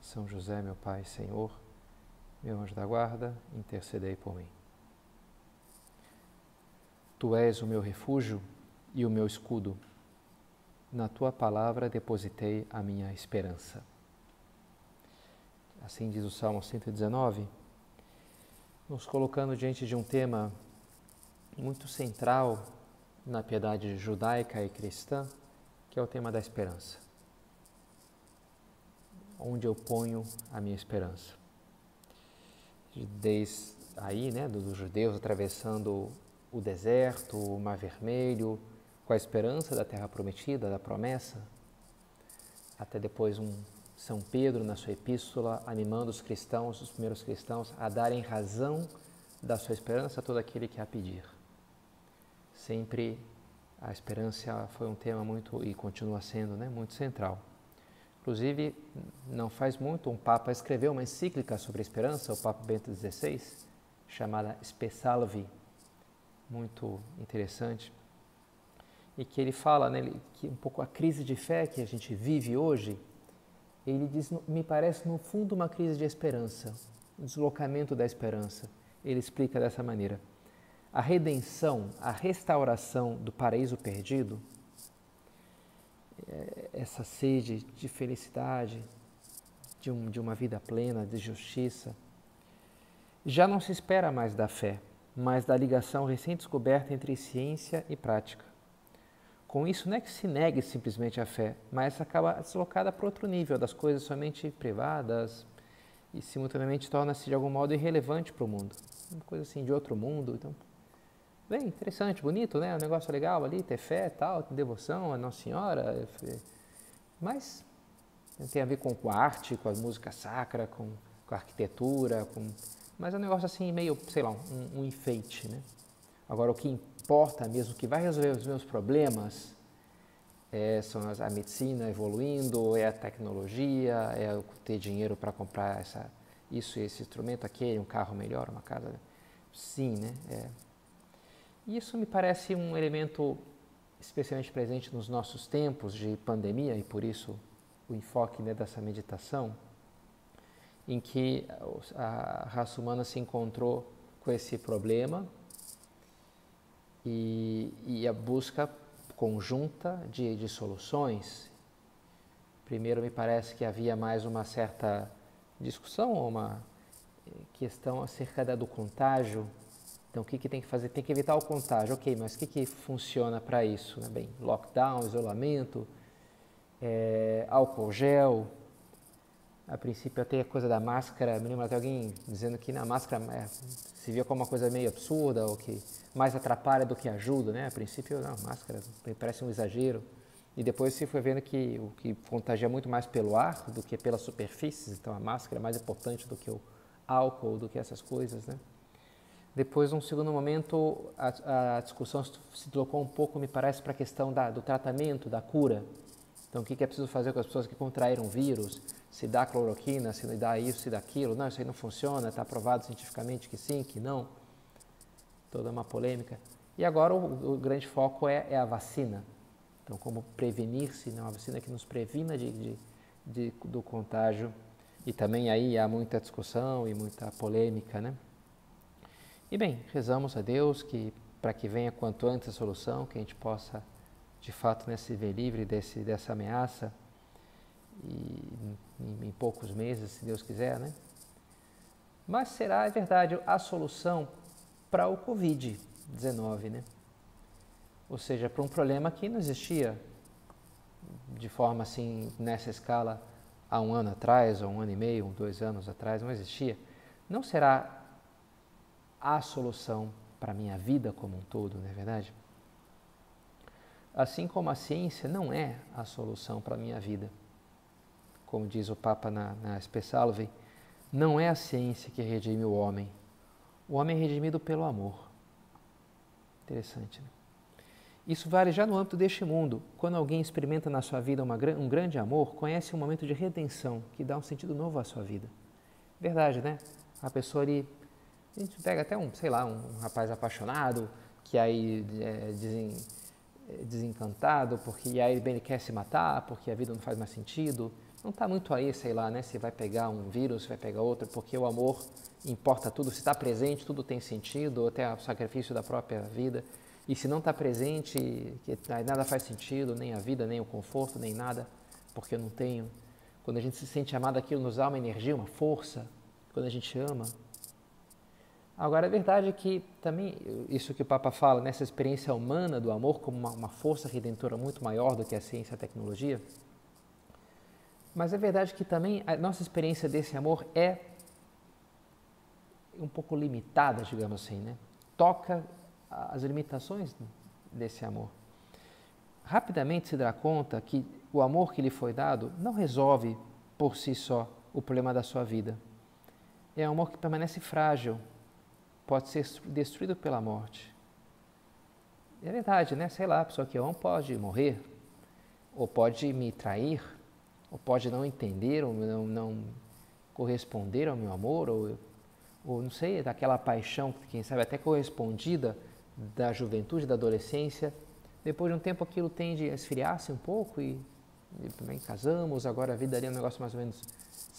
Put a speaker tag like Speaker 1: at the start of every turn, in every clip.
Speaker 1: são José, meu Pai, Senhor, meu anjo da guarda, intercedei por mim. Tu és o meu refúgio e o meu escudo. Na tua palavra depositei a minha esperança. Assim diz o Salmo 119, nos colocando diante de um tema muito central na piedade judaica e cristã, que é o tema da esperança onde eu ponho a minha esperança. Desde aí, né, dos judeus atravessando o deserto, o Mar Vermelho, com a esperança da terra prometida, da promessa, até depois um São Pedro na sua epístola animando os cristãos, os primeiros cristãos, a darem razão da sua esperança a todo aquele que a pedir. Sempre a esperança foi um tema muito e continua sendo, né, muito central. Inclusive, não faz muito, um Papa escreveu uma encíclica sobre a esperança, o Papa Bento XVI, chamada Spesalvi, muito interessante, e que ele fala né, que um pouco a crise de fé que a gente vive hoje, ele diz, me parece no fundo uma crise de esperança, um deslocamento da esperança. Ele explica dessa maneira: a redenção, a restauração do paraíso perdido essa sede de felicidade, de, um, de uma vida plena, de justiça. Já não se espera mais da fé, mas da ligação recém-descoberta entre ciência e prática. Com isso, não é que se negue simplesmente a fé, mas acaba deslocada para outro nível, das coisas somente privadas e simultaneamente torna-se de algum modo irrelevante para o mundo. Uma coisa assim de outro mundo. Então, Bem, interessante, bonito, né? Um negócio legal ali, ter fé tal, ter devoção a Nossa Senhora. Mas tem a ver com, com a arte, com a música sacra, com, com a arquitetura, com... mas é um negócio assim meio, sei lá, um, um enfeite, né? Agora, o que importa mesmo, o que vai resolver os meus problemas, é, são as, a medicina evoluindo, é a tecnologia, é ter dinheiro para comprar essa, isso, esse instrumento, aquele, um carro melhor, uma casa. Sim, né? É, isso me parece um elemento especialmente presente nos nossos tempos de pandemia e por isso o enfoque né, dessa meditação, em que a raça humana se encontrou com esse problema e, e a busca conjunta de, de soluções. Primeiro, me parece que havia mais uma certa discussão, uma questão acerca do contágio então, o que, que tem que fazer? Tem que evitar o contágio. Ok, mas o que, que funciona para isso? Né? Bem, lockdown, isolamento, é, álcool gel. A princípio, até a coisa da máscara. Me lembro até alguém dizendo que na máscara é, se via como uma coisa meio absurda ou que mais atrapalha do que ajuda. Né? A princípio, não, máscara parece um exagero. E depois se foi vendo que o que contagia muito mais pelo ar do que pelas superfícies. Então, a máscara é mais importante do que o álcool, do que essas coisas, né? Depois, num segundo momento, a, a discussão se deslocou um pouco, me parece, para a questão da, do tratamento, da cura. Então, o que é preciso fazer com as pessoas que contraíram vírus? Se dá cloroquina, se dá isso, se dá aquilo? Não, isso aí não funciona, está provado cientificamente que sim, que não. Toda uma polêmica. E agora o, o grande foco é, é, a vacina. Então, como prevenir-se, né? uma vacina que nos previna de, de, de, do contágio. E também aí há muita discussão e muita polêmica, né? E bem, rezamos a Deus que para que venha quanto antes a solução, que a gente possa de fato né, se ver livre desse, dessa ameaça e em, em poucos meses, se Deus quiser, né? Mas será, é verdade, a solução para o Covid-19, né? Ou seja, para um problema que não existia de forma assim, nessa escala, há um ano atrás, ou um ano e meio, dois anos atrás, não existia. Não será a solução para a minha vida como um todo, não é verdade? Assim como a ciência não é a solução para a minha vida. Como diz o Papa na, na Spesalve, Não é a ciência que redime o homem. O homem é redimido pelo amor. Interessante, né? Isso vale já no âmbito deste mundo. Quando alguém experimenta na sua vida uma, um grande amor, conhece um momento de redenção que dá um sentido novo à sua vida. Verdade, né? A pessoa ali, a gente pega até um, sei lá, um, rapaz apaixonado, que aí é desen, é desencantado, porque aí ele quer se matar, porque a vida não faz mais sentido. Não está muito aí, sei lá, né? Se vai pegar um vírus, se vai pegar outro, porque o amor importa tudo. Se está presente, tudo tem sentido, até o sacrifício da própria vida. E se não está presente, que nada faz sentido, nem a vida, nem o conforto, nem nada, porque eu não tenho. Quando a gente se sente amado, aquilo nos dá uma energia, uma força, quando a gente ama. Agora, a verdade é que também, isso que o Papa fala, nessa experiência humana do amor como uma, uma força redentora muito maior do que a ciência e a tecnologia, mas é verdade que também a nossa experiência desse amor é um pouco limitada, digamos assim, né? Toca as limitações desse amor. Rapidamente se dá conta que o amor que lhe foi dado não resolve por si só o problema da sua vida. É um amor que permanece frágil, pode ser destruído pela morte. É verdade, né? Sei lá, a pessoa que eu amo pode morrer, ou pode me trair, ou pode não entender, ou não, não corresponder ao meu amor, ou, ou não sei, daquela paixão, quem sabe até correspondida da juventude, da adolescência. Depois de um tempo aquilo tende a esfriar-se um pouco e, e também casamos, agora a vida ali é um negócio mais ou menos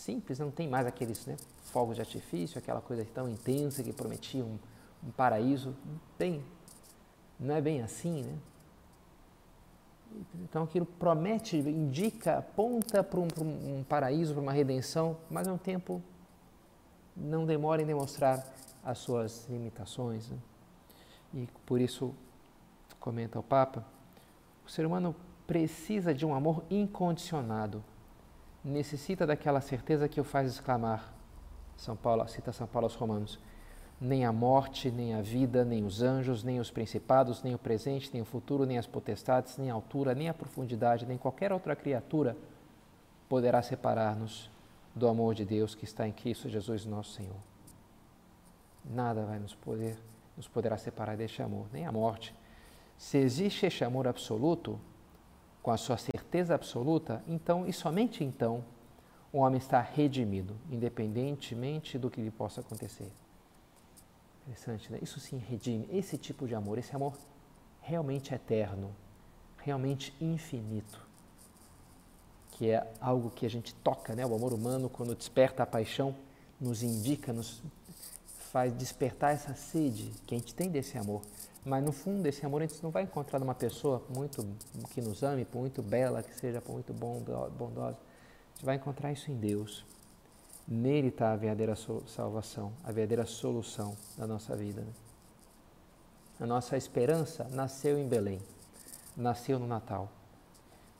Speaker 1: simples, não tem mais aqueles né, fogos de artifício, aquela coisa tão intensa que prometia um, um paraíso. Bem, não é bem assim, né? Então aquilo promete, indica, aponta para um, um paraíso, para uma redenção, mas ao tempo não demora em demonstrar as suas limitações. Né? E por isso, comenta o Papa, o ser humano precisa de um amor incondicionado, necessita daquela certeza que o faz exclamar. São Paulo, cita São Paulo aos Romanos nem a morte, nem a vida, nem os anjos, nem os principados, nem o presente, nem o futuro, nem as potestades, nem a altura, nem a profundidade, nem qualquer outra criatura poderá separar-nos do amor de Deus que está em Cristo Jesus, nosso Senhor. Nada vai nos poder nos poderá separar deste amor, nem a morte. Se existe este amor absoluto, com a sua certeza absoluta, então e somente então o homem está redimido, independentemente do que lhe possa acontecer. Interessante, né? Isso sim redime. Esse tipo de amor, esse amor realmente eterno, realmente infinito, que é algo que a gente toca, né? O amor humano, quando desperta a paixão, nos indica, nos faz despertar essa sede que a gente tem desse amor. Mas no fundo desse amor a gente não vai encontrar uma pessoa muito que nos ame, muito bela, que seja muito bondosa. A gente vai encontrar isso em Deus. Nele está a verdadeira salvação, a verdadeira solução da nossa vida. Né? A nossa esperança nasceu em Belém, nasceu no Natal,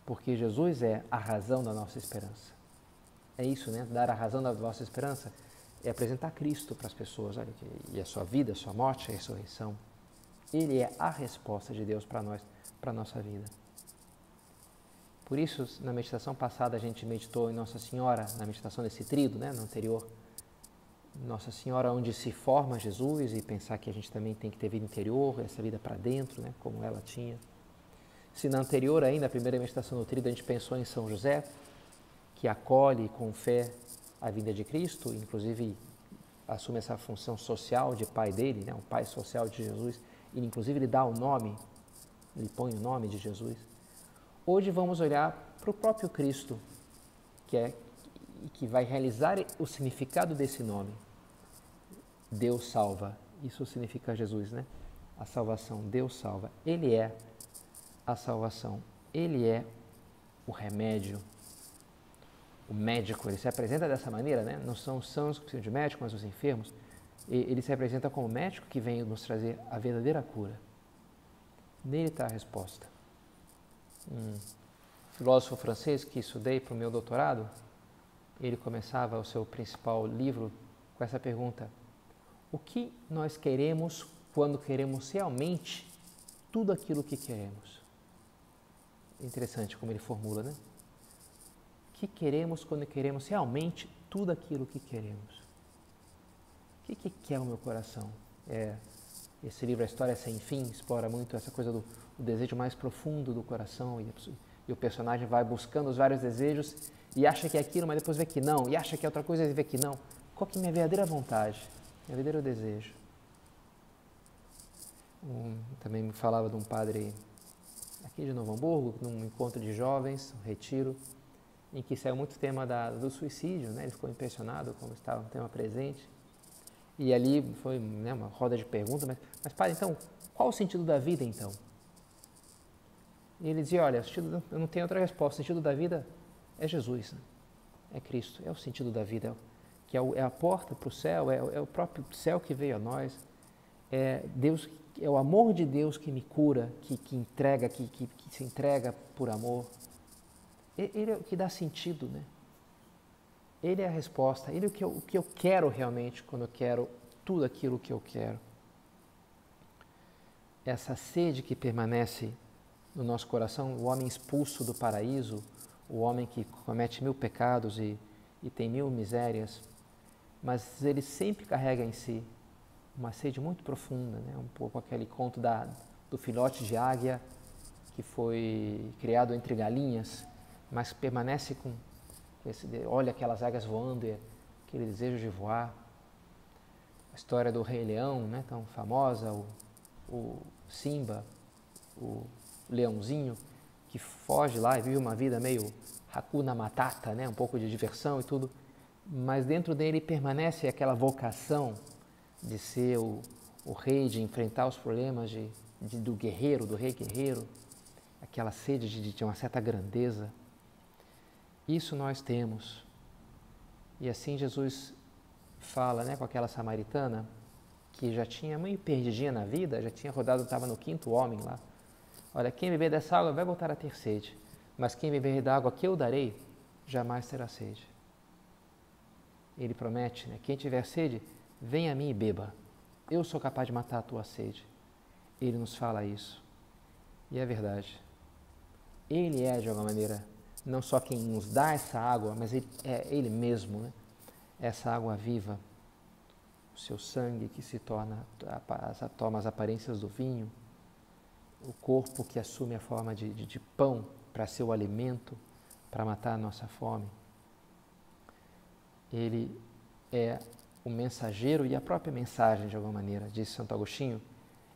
Speaker 1: porque Jesus é a razão da nossa esperança. É isso, né? Dar a razão da nossa esperança é apresentar Cristo para as pessoas, olha, e a sua vida, a sua morte, a ressurreição. Ele é a resposta de Deus para nós, para a nossa vida. Por isso, na meditação passada, a gente meditou em Nossa Senhora, na meditação desse trido, né, no anterior. Nossa Senhora, onde se forma Jesus, e pensar que a gente também tem que ter vida interior, essa vida para dentro, né, como ela tinha. Se na anterior ainda, a primeira meditação no trido, a gente pensou em São José, que acolhe com fé a vinda de Cristo, inclusive assume essa função social de pai dele, né, o pai social de Jesus, e inclusive ele dá o nome, ele põe o nome de Jesus. Hoje vamos olhar para o próprio Cristo, que é que vai realizar o significado desse nome. Deus salva. Isso significa Jesus, né? A salvação. Deus salva. Ele é a salvação. Ele é o remédio. O médico, ele se apresenta dessa maneira, né? Não são os sãos que precisam de médico, mas os enfermos. Ele se apresenta como médico que vem nos trazer a verdadeira cura. Nele está a resposta um filósofo francês que estudei para o meu doutorado, ele começava o seu principal livro com essa pergunta: O que nós queremos quando queremos realmente tudo aquilo que queremos? Interessante como ele formula, né? O que queremos quando queremos realmente tudo aquilo que queremos. O que, que quer o meu coração? É, esse livro, A História Sem Fim, explora muito essa coisa do desejo mais profundo do coração e, e, o personagem vai buscando os vários desejos e acha que é aquilo, mas depois vê que não, e acha que é outra coisa e vê que não. Qual que é a minha verdadeira vontade, meu verdadeiro desejo? Um, também me falava de um padre aqui de Novo Hamburgo, num encontro de jovens, um retiro, em que saiu muito tema da, do suicídio, né? ele ficou impressionado como estava um tema presente. E ali foi né, uma roda de perguntas, mas, mas padre, então, qual o sentido da vida então? E ele dizia, olha, sentido, eu não tenho outra resposta, o sentido da vida é Jesus, né? é Cristo, é o sentido da vida, é, que é, o, é a porta para o céu, é, é o próprio céu que veio a nós, é Deus é o amor de Deus que me cura, que, que entrega, que, que, que, se entrega por amor. Ele é o que dá sentido, né? Ele é a resposta, ele é o que, eu, o que eu quero realmente quando eu quero tudo aquilo que eu quero. Essa sede que permanece no nosso coração, o homem expulso do paraíso, o homem que comete mil pecados e, e tem mil misérias, mas ele sempre carrega em si uma sede muito profunda, né? um pouco aquele conto da, do filhote de águia que foi criado entre galinhas, mas permanece com esse, olha aquelas águias voando aquele desejo de voar. A história do Rei Leão, né, tão famosa, o, o Simba, o leãozinho que foge lá e vive uma vida meio Hakuna Matata, né, um pouco de diversão e tudo, mas dentro dele permanece aquela vocação de ser o, o rei, de enfrentar os problemas de, de, do guerreiro, do rei guerreiro, aquela sede de, de uma certa grandeza. Isso nós temos. E assim Jesus fala né, com aquela samaritana que já tinha meio perdidinha na vida, já tinha rodado, estava no quinto homem lá. Olha, quem beber dessa água vai voltar a ter sede, mas quem beber da água que eu darei, jamais terá sede. Ele promete, né? Quem tiver sede, Vem a mim e beba. Eu sou capaz de matar a tua sede. Ele nos fala isso. E é verdade. Ele é, de alguma maneira, não só quem nos dá essa água, mas ele, é Ele mesmo, né? essa água viva. O seu sangue que se torna, toma as aparências do vinho, o corpo que assume a forma de, de, de pão para ser o alimento, para matar a nossa fome. Ele é o mensageiro e a própria mensagem, de alguma maneira, disse Santo Agostinho.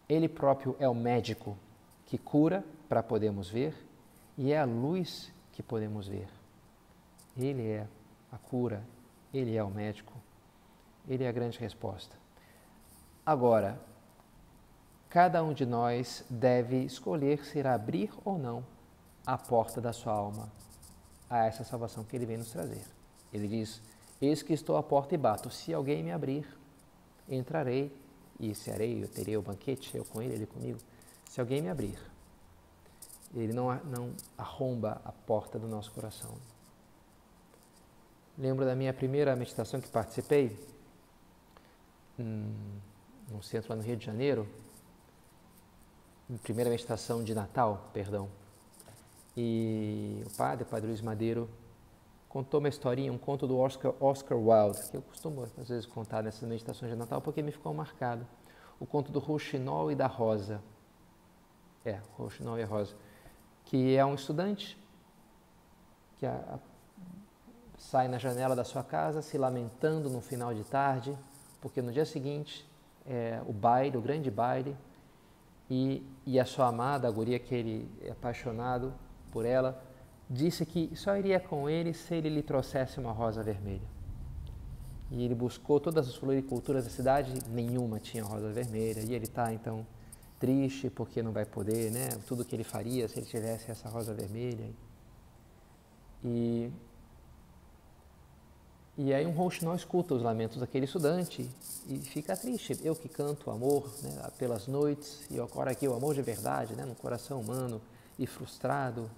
Speaker 1: Ele próprio é o médico que cura para podermos ver e é a luz que podemos ver. Ele é a cura, ele é o médico, ele é a grande resposta. Agora, cada um de nós deve escolher se irá abrir ou não a porta da sua alma a essa salvação que ele vem nos trazer. Ele diz: Eis que estou à porta e bato. Se alguém me abrir, entrarei e cearei, eu terei o banquete, eu com ele, ele comigo. Se alguém me abrir, ele não, não arromba a porta do nosso coração. Lembro da minha primeira meditação que participei, hum, num centro lá no Rio de Janeiro, primeira meditação de Natal, perdão. E o padre, o padre Luiz Madeiro, contou uma historinha, um conto do Oscar, Oscar Wilde, que eu costumo às vezes contar nessas meditações de Natal porque me ficou marcado. O conto do Rouxinol e da Rosa. É, Rouxinol e a Rosa. Que é um estudante que a, a, sai na janela da sua casa se lamentando no final de tarde, porque no dia seguinte é o baile, o grande baile, e, e a sua amada, a guria que ele é apaixonado por ela, disse que só iria com ele se ele lhe trouxesse uma rosa vermelha. E ele buscou todas as floriculturas da cidade, nenhuma tinha rosa vermelha. E ele está então triste porque não vai poder, né? Tudo que ele faria se ele tivesse essa rosa vermelha. E e aí um rouxinol escuta os lamentos daquele estudante e fica triste. Eu que canto amor né, pelas noites e agora aqui o amor de verdade, né, no coração humano e frustrado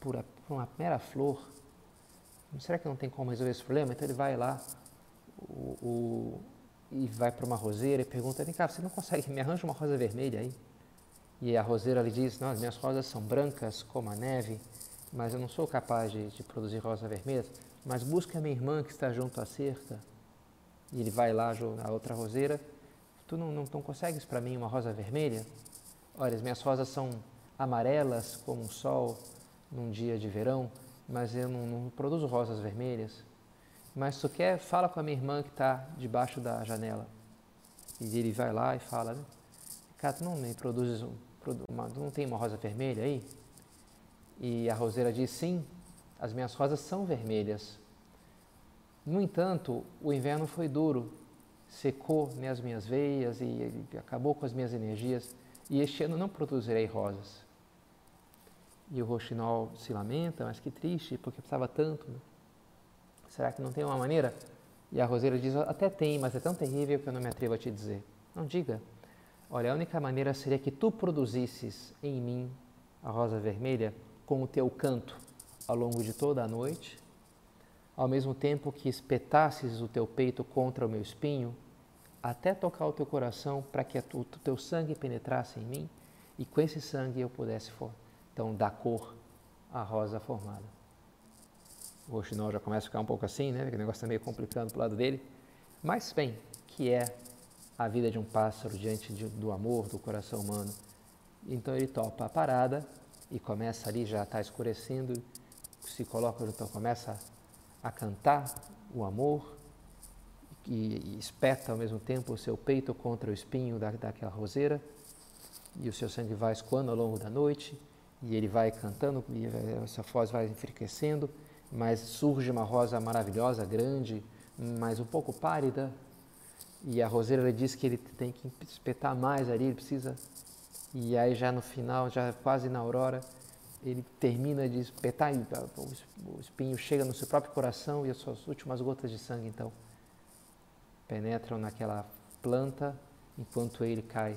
Speaker 1: por, por uma mera flor. Será que não tem como resolver esse problema? Então ele vai lá o, o, e vai para uma roseira e pergunta: Vem cá, você não consegue me arranja uma rosa vermelha aí? E a roseira lhe diz: Não, as minhas rosas são brancas como a neve, mas eu não sou capaz de, de produzir rosa vermelha. mas busca a minha irmã que está junto à cerca. E ele vai lá, a outra roseira, tu não, não, não consegues para mim uma rosa vermelha? Olha, as minhas rosas são amarelas como o sol num dia de verão, mas eu não, não produzo rosas vermelhas. Mas tu quer, fala com a minha irmã que está debaixo da janela. E ele vai lá e fala, né? Cara, tu não me produzes um, uma, não tem uma rosa vermelha aí? E a roseira diz, sim, as minhas rosas são vermelhas. No entanto, o inverno foi duro, secou né, as minhas veias e, acabou com as minhas energias. E este ano não produzirei rosas. E o roxinol se lamenta, mas que triste, porque precisava tanto. Né? Será que não tem uma maneira? E a roseira diz: Até tem, mas é tão terrível que eu não me atrevo a te dizer. Não diga. Olha, a única maneira seria que tu produzisses em mim a rosa vermelha com o teu canto ao longo de toda a noite, ao mesmo tempo que espetasses o teu peito contra o meu espinho, até tocar o teu coração para que o teu sangue penetrasse em mim e com esse sangue eu pudesse então dar cor à rosa formada. O roxinol já começa a ficar um pouco assim, né? O negócio está meio complicando para o lado dele. Mas, bem, que é a vida de um pássaro diante de, do amor, do coração humano. Então ele topa a parada e começa ali, já está escurecendo, se coloca, então começa a cantar o amor e, e espeta ao mesmo tempo o seu peito contra o espinho da, daquela roseira e o seu sangue vai escoando ao longo da noite e ele vai cantando e essa voz vai enfriquecendo mas surge uma rosa maravilhosa, grande, mas um pouco pálida. E a roseira diz que ele tem que espetar mais ali, ele precisa. E aí já no final, já quase na aurora, ele termina de espetar e o espinho chega no seu próprio coração e as suas últimas gotas de sangue então penetram naquela planta enquanto ele cai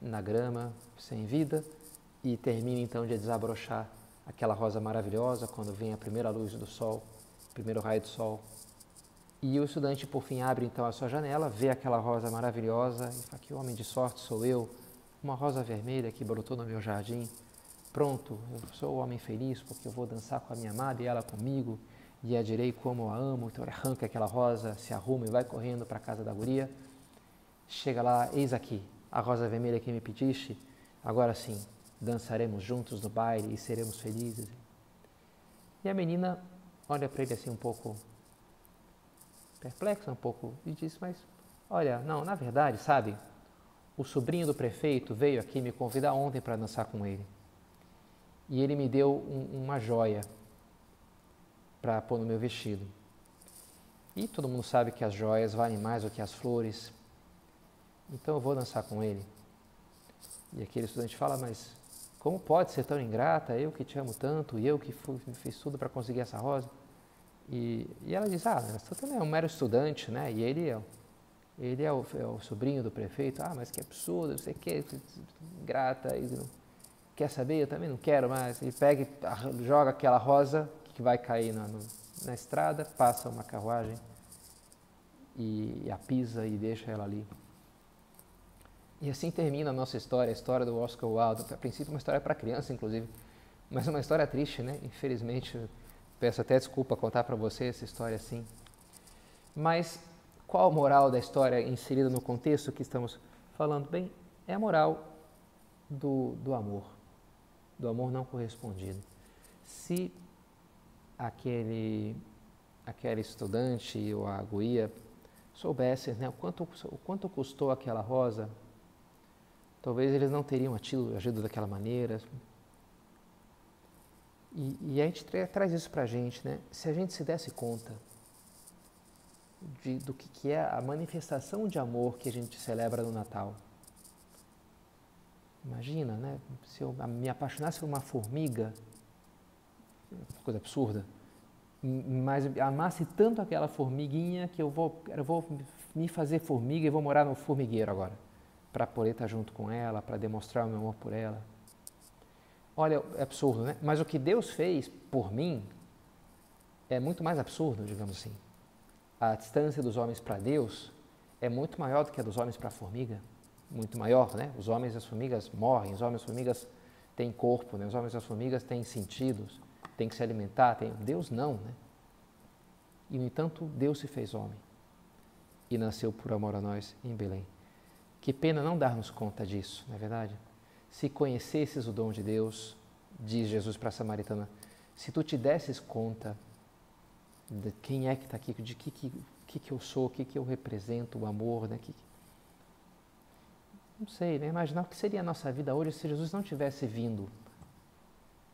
Speaker 1: na grama sem vida e termina então de desabrochar aquela rosa maravilhosa quando vem a primeira luz do sol, primeiro raio do sol. E o estudante, por fim, abre então a sua janela, vê aquela rosa maravilhosa e fala: Que homem de sorte sou eu, uma rosa vermelha que brotou no meu jardim. Pronto, eu sou o homem feliz porque eu vou dançar com a minha amada e ela comigo e a direi como a amo. Então ele arranca aquela rosa, se arruma e vai correndo para a casa da guria. Chega lá, eis aqui, a rosa vermelha que me pediste, agora sim, dançaremos juntos no baile e seremos felizes. E a menina olha para ele assim um pouco perplexa, um pouco, e diz: Mas olha, não, na verdade, sabe, o sobrinho do prefeito veio aqui me convidar ontem para dançar com ele. E ele me deu um, uma joia para pôr no meu vestido. E todo mundo sabe que as joias valem mais do que as flores. Então eu vou dançar com ele. E aquele estudante fala, mas como pode ser tão ingrata? Eu que te amo tanto eu que fui, fiz tudo para conseguir essa rosa. E, e ela diz: Ah, você também é um mero estudante, né? E ele é, ele é o, é o sobrinho do prefeito. Ah, mas que absurdo, você quer, ingrata. E não, quer saber? Eu também não quero mais. Ele pega e joga aquela rosa que vai cair na, no, na estrada, passa uma carruagem e a pisa e deixa ela ali. E assim termina a nossa história, a história do Oscar Wilde. A princípio, uma história para criança, inclusive, mas uma história triste, né? Infelizmente, peço até desculpa contar para você essa história assim. Mas qual a moral da história inserida no contexto que estamos falando? Bem, é a moral do, do amor, do amor não correspondido. Se aquele, aquele estudante ou a guia soubesse né, o, quanto, o quanto custou aquela rosa talvez eles não teriam agido daquela maneira. E, e a gente tra traz isso para a gente, né? Se a gente se desse conta de, do que, que é a manifestação de amor que a gente celebra no Natal. Imagina, né? Se eu me apaixonasse por uma formiga, coisa absurda, mas amasse tanto aquela formiguinha que eu vou, eu vou me fazer formiga e vou morar no formigueiro agora para poder estar junto com ela, para demonstrar o meu amor por ela. Olha, é absurdo, né? Mas o que Deus fez por mim é muito mais absurdo, digamos assim. A distância dos homens para Deus é muito maior do que a dos homens para a formiga. Muito maior, né? Os homens e as formigas morrem, os homens e as formigas têm corpo, né? os homens e as formigas têm sentidos, têm que se alimentar. Têm... Deus não, né? E, no entanto, Deus se fez homem e nasceu por amor a nós em Belém. Que pena não darmos conta disso, não é verdade? Se conhecesses o dom de Deus, diz Jesus para a samaritana, se tu te desses conta de quem é que está aqui, de que, que, que, que eu sou, o que, que eu represento, o amor, né? Que, não sei, né? imaginar o que seria a nossa vida hoje se Jesus não tivesse vindo,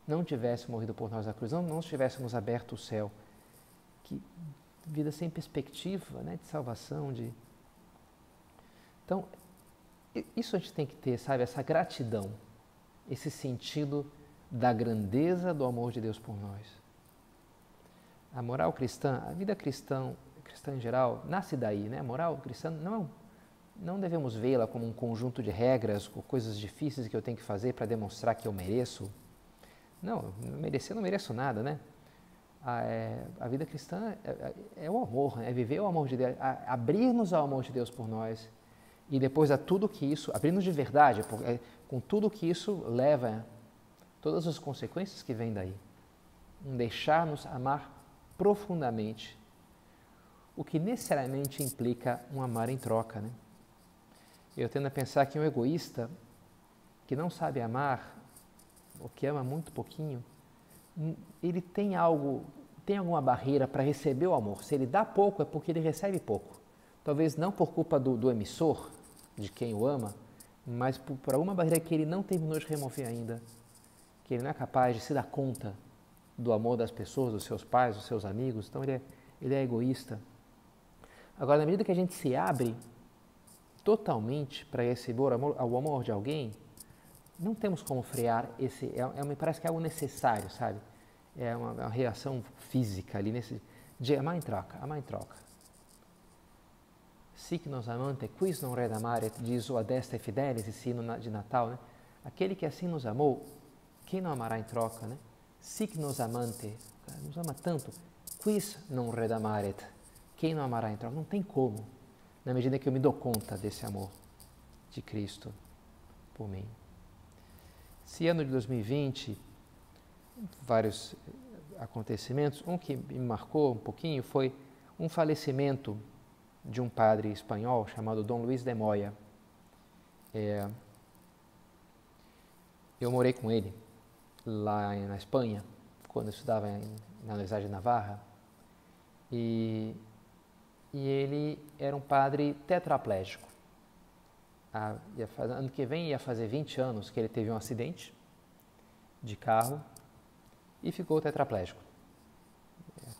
Speaker 1: não tivesse morrido por nós na cruz, não, não tivéssemos aberto o céu. Que vida sem perspectiva né? de salvação, de... Então, isso a gente tem que ter, sabe, essa gratidão, esse sentido da grandeza do amor de Deus por nós. A moral cristã, a vida cristã, cristã em geral, nasce daí, né? A moral cristã não não devemos vê-la como um conjunto de regras ou coisas difíceis que eu tenho que fazer para demonstrar que eu mereço. Não, merecer não mereço nada, né? A, é, a vida cristã é, é, é, o amor, é viver o amor de Deus, abrir-nos ao amor de Deus por nós e depois a tudo que isso, abrir-nos de verdade, é, com tudo que isso leva, todas as consequências que vêm daí. Um deixar-nos amar profundamente, o que necessariamente implica um amar em troca, né? Eu tendo a pensar que um egoísta que não sabe amar, ou que ama muito pouquinho, hum, ele tem algo, tem alguma barreira para receber o amor. Se ele dá pouco, é porque ele recebe pouco. Talvez não por culpa do, do emissor, de quem o ama, mas por, alguma barreira que ele não terminou de remover ainda, que ele não é capaz de se dar conta do amor das pessoas, dos seus pais, dos seus amigos, então ele é, ele é egoísta. Agora, na medida que a gente se abre totalmente para receber amor, o amor de alguém, não temos como frear esse. É, é, me parece que é algo necessário, sabe? É uma, uma reação física ali nesse. De amar em troca, amar em troca. Sic nos amante, quis non red amare, diz o Adeste Fidelis, esse hino de Natal, né? Aquele que assim nos amou, quem não amará em troca, né? Sic nos amante, nos ama tanto, quis non red amare, quem não amará em troca? Não tem como na medida que eu me dou conta desse amor de Cristo por mim. Esse ano de 2020, vários acontecimentos, um que me marcou um pouquinho foi um falecimento de um padre espanhol chamado Dom Luís de Moya. É, eu morei com ele lá na Espanha, quando eu estudava na Universidade de Navarra, e e ele era um padre tetraplégico. Ah, fazer, ano que vem ia fazer 20 anos que ele teve um acidente de carro e ficou tetraplégico.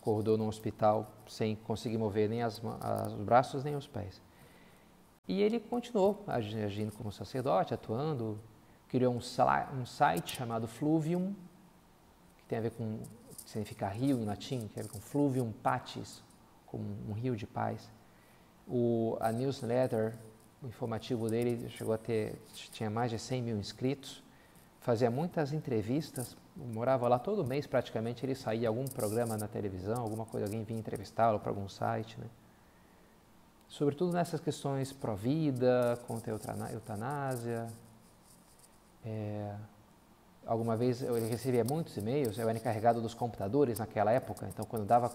Speaker 1: Acordou no hospital sem conseguir mover nem as, as, os braços nem os pés. E ele continuou agindo como sacerdote, atuando, criou um, um site chamado Fluvium, que tem a ver com, significa rio em latim, que tem a ver com Fluvium Patis, como um rio de paz. O, a newsletter, o informativo dele chegou a ter, tinha mais de 100 mil inscritos, fazia muitas entrevistas, morava lá todo mês praticamente, ele saía algum programa na televisão, alguma coisa, alguém vinha entrevistá-lo para algum site, né? Sobretudo nessas questões pró-vida, contra a eutanásia. É, alguma vez eu recebia muitos e-mails, eu era encarregado dos computadores naquela época, então quando dava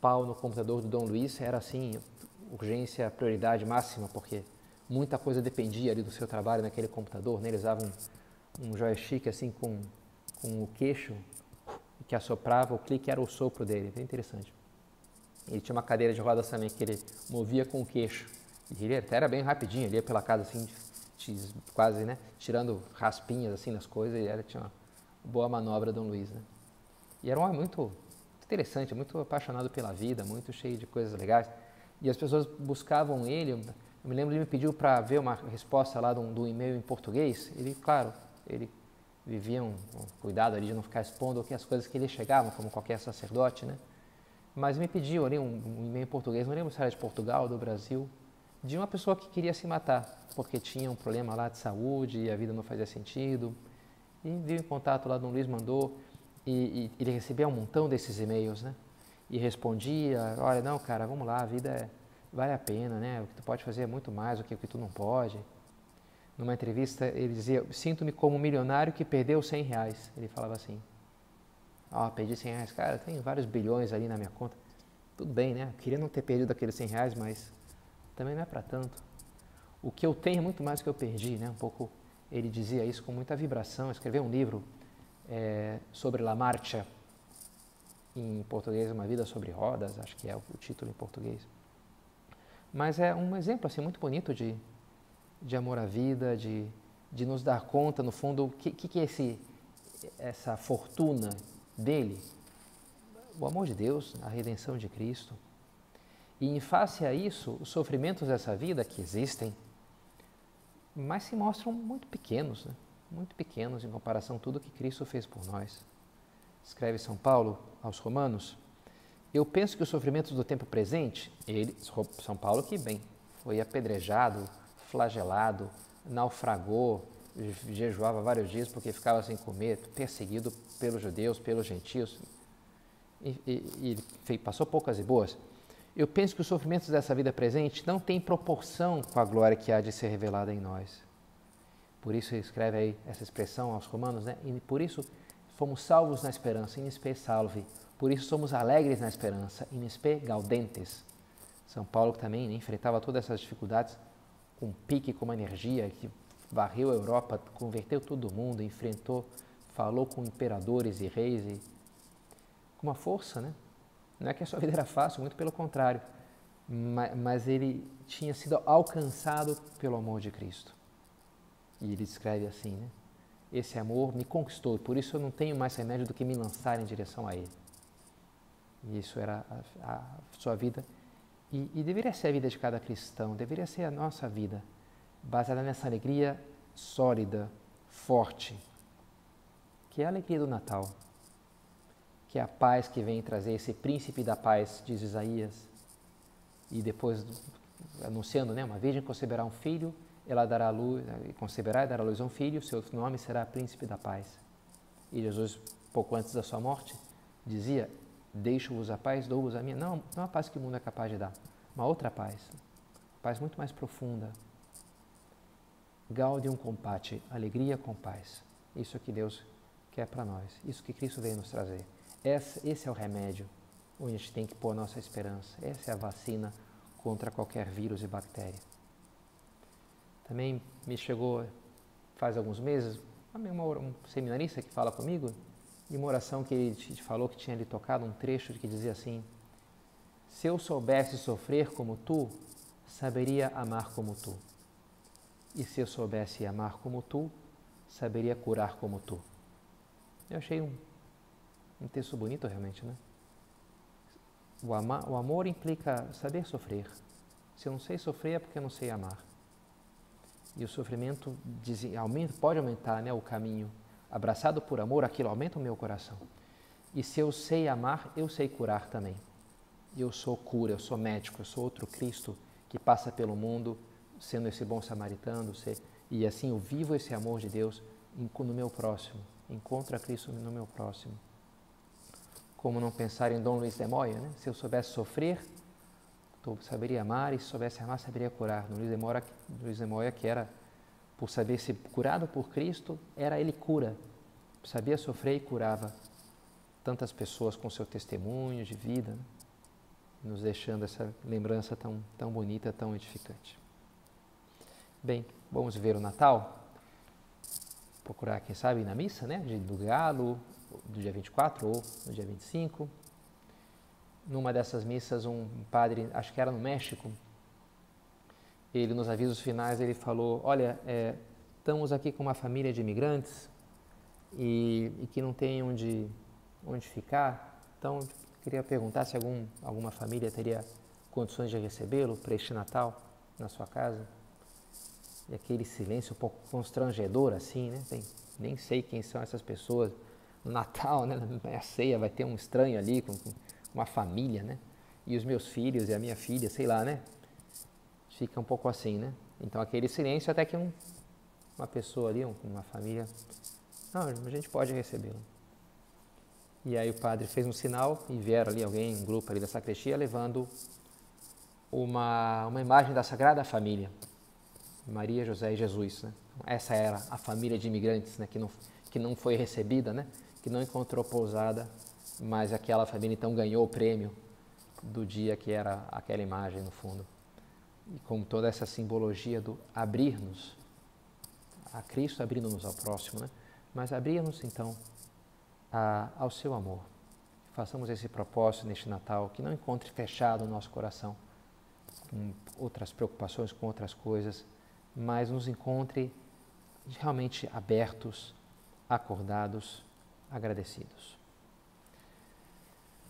Speaker 1: pau no computador do Dom Luiz era assim, urgência, prioridade máxima, porque muita coisa dependia ali do seu trabalho naquele computador, né? Ele usava um, um joystick assim com, com o queixo que assoprava, o clique era o sopro dele, bem interessante. Ele tinha uma cadeira de rodas também que ele movia com o queixo. E ele até era bem rapidinho, ele ia pela casa assim, quase, né, tirando raspinhas assim nas coisas, e era, tinha uma boa manobra Dom Luiz, né. E era um homem muito interessante, muito apaixonado pela vida, muito cheio de coisas legais. E as pessoas buscavam ele. Eu me lembro ele me pediu para ver uma resposta lá do, do e-mail em português. Ele, claro, ele vivia um, um cuidado ali de não ficar expondo as coisas que lhe chegavam, como qualquer sacerdote, né? Mas me pediu ali um, um e-mail em português, não lembro se era de Portugal, do Brasil, de uma pessoa que queria se matar porque tinha um problema lá de saúde e a vida não fazia sentido. E viu em contato lá, Dom Luiz mandou e, e ele recebia um montão desses e-mails, né? E respondia, olha, não, cara, vamos lá, a vida é, vale a pena, né? O que tu pode fazer é muito mais do que o que tu não pode. Numa entrevista, ele dizia, sinto-me como um milionário que perdeu 100 reais. Ele falava assim, ó, oh, perdi 100 reais. Cara, tem vários bilhões ali na minha conta. Tudo bem, né? Eu queria não ter perdido aqueles 100 reais, mas também não é para tanto. O que eu tenho é muito mais do que eu perdi, né? Um pouco ele dizia isso com muita vibração. Escreveu um livro é, sobre La Marcha, em português, Uma Vida sobre Rodas, acho que é o título em português. Mas é um exemplo assim muito bonito de, de amor à vida, de, de nos dar conta, no fundo, o que, que é esse, essa fortuna dele? O amor de Deus, a redenção de Cristo. E em face a isso, os sofrimentos dessa vida que existem, mas se mostram muito pequenos, né? muito pequenos em comparação a tudo que Cristo fez por nós. Escreve São Paulo aos Romanos. Eu penso que os sofrimentos do tempo presente, ele, São Paulo, que bem, foi apedrejado, flagelado, naufragou, jejuava vários dias porque ficava sem comer, perseguido pelos judeus, pelos gentios, e, passou poucas e boas. Eu penso que os sofrimentos dessa vida presente não têm proporção com a glória que há de ser revelada em nós. Por isso escreve aí essa expressão aos romanos, né? E por isso fomos salvos na esperança, in spe salve. Por isso somos alegres na esperança, in spe gaudentes. São Paulo também enfrentava todas essas dificuldades com pique, com uma energia que varreu a Europa, converteu todo mundo, enfrentou, falou com imperadores e reis e com uma força, né? Não é que a sua vida era fácil, muito pelo contrário, mas ele tinha sido alcançado pelo amor de Cristo. E ele escreve assim, né? Esse amor me conquistou e por isso eu não tenho mais remédio do que me lançar em direção a Ele. E isso era a, a sua vida. E, e deveria ser a vida de cada cristão, deveria ser a nossa vida, baseada nessa alegria sólida, forte, que é a alegria do Natal que é a paz que vem trazer esse príncipe da paz, diz Isaías. E depois anunciando, né, uma virgem conceberá um filho, ela dará luz, conceberá e dará luz a um filho, seu nome será príncipe da paz. E Jesus, pouco antes da sua morte, dizia: Deixo-vos a paz, dou-vos a minha. Não, não a paz que o mundo é capaz de dar, uma outra paz, paz muito mais profunda. Gaudium compate, alegria com paz. Isso é que Deus quer para nós, isso que Cristo veio nos trazer. Esse é o remédio onde a gente tem que pôr nossa esperança. Essa é a vacina contra qualquer vírus e bactéria. Também me chegou faz alguns meses um seminarista que fala comigo e uma oração que ele te falou que tinha lhe tocado um trecho que dizia assim: Se eu soubesse sofrer como tu, saberia amar como tu. E se eu soubesse amar como tu, saberia curar como tu. Eu achei um um texto bonito realmente, né? O, ama, o amor implica saber sofrer. Se eu não sei sofrer é porque eu não sei amar. E o sofrimento diz, aumenta, pode aumentar né, o caminho. Abraçado por amor, aquilo aumenta o meu coração. E se eu sei amar, eu sei curar também. Eu sou cura, eu sou médico, eu sou outro Cristo que passa pelo mundo sendo esse bom samaritano. E assim eu vivo esse amor de Deus no meu próximo. Encontro a Cristo no meu próximo. Como não pensar em Dom Luiz de Moya, né? Se eu soubesse sofrer, saberia amar, e se soubesse amar, saberia curar. Luiz de Luiz de Moya que era, por saber ser curado por Cristo, era ele cura. Sabia sofrer e curava tantas pessoas com seu testemunho de vida, né? nos deixando essa lembrança tão, tão bonita, tão edificante. Bem, vamos ver o Natal. Procurar, quem sabe, na missa, né? Do galo, do dia 24 ou no dia 25. Numa dessas missas, um padre, acho que era no México, ele nos avisos finais ele falou: Olha, é, estamos aqui com uma família de imigrantes e, e, que não tem onde, onde ficar. Então, queria perguntar se algum, alguma família teria condições de recebê-lo para este Natal na sua casa. E aquele silêncio um pouco constrangedor, assim, né? Nem sei quem são essas pessoas no Natal, né, na ceia, vai ter um estranho ali com, com uma família, né? E os meus filhos e a minha filha, sei lá, né? Fica um pouco assim, né? Então aquele silêncio até que um, uma pessoa ali, um, uma família, não, a gente pode recebê-lo. E aí o padre fez um sinal e vieram ali alguém, um grupo ali da sacristia, levando uma, uma imagem da Sagrada Família, Maria, José e Jesus, né? Essa era a família de imigrantes, né? Que não, que não foi recebida, né? que não encontrou pousada, mas aquela família então ganhou o prêmio do dia que era aquela imagem no fundo. E com toda essa simbologia do abrir-nos a Cristo, abrindo-nos ao próximo, né? mas abrir-nos então a, ao seu amor. Façamos esse propósito neste Natal, que não encontre fechado o nosso coração com outras preocupações, com outras coisas, mas nos encontre realmente abertos, acordados, agradecidos.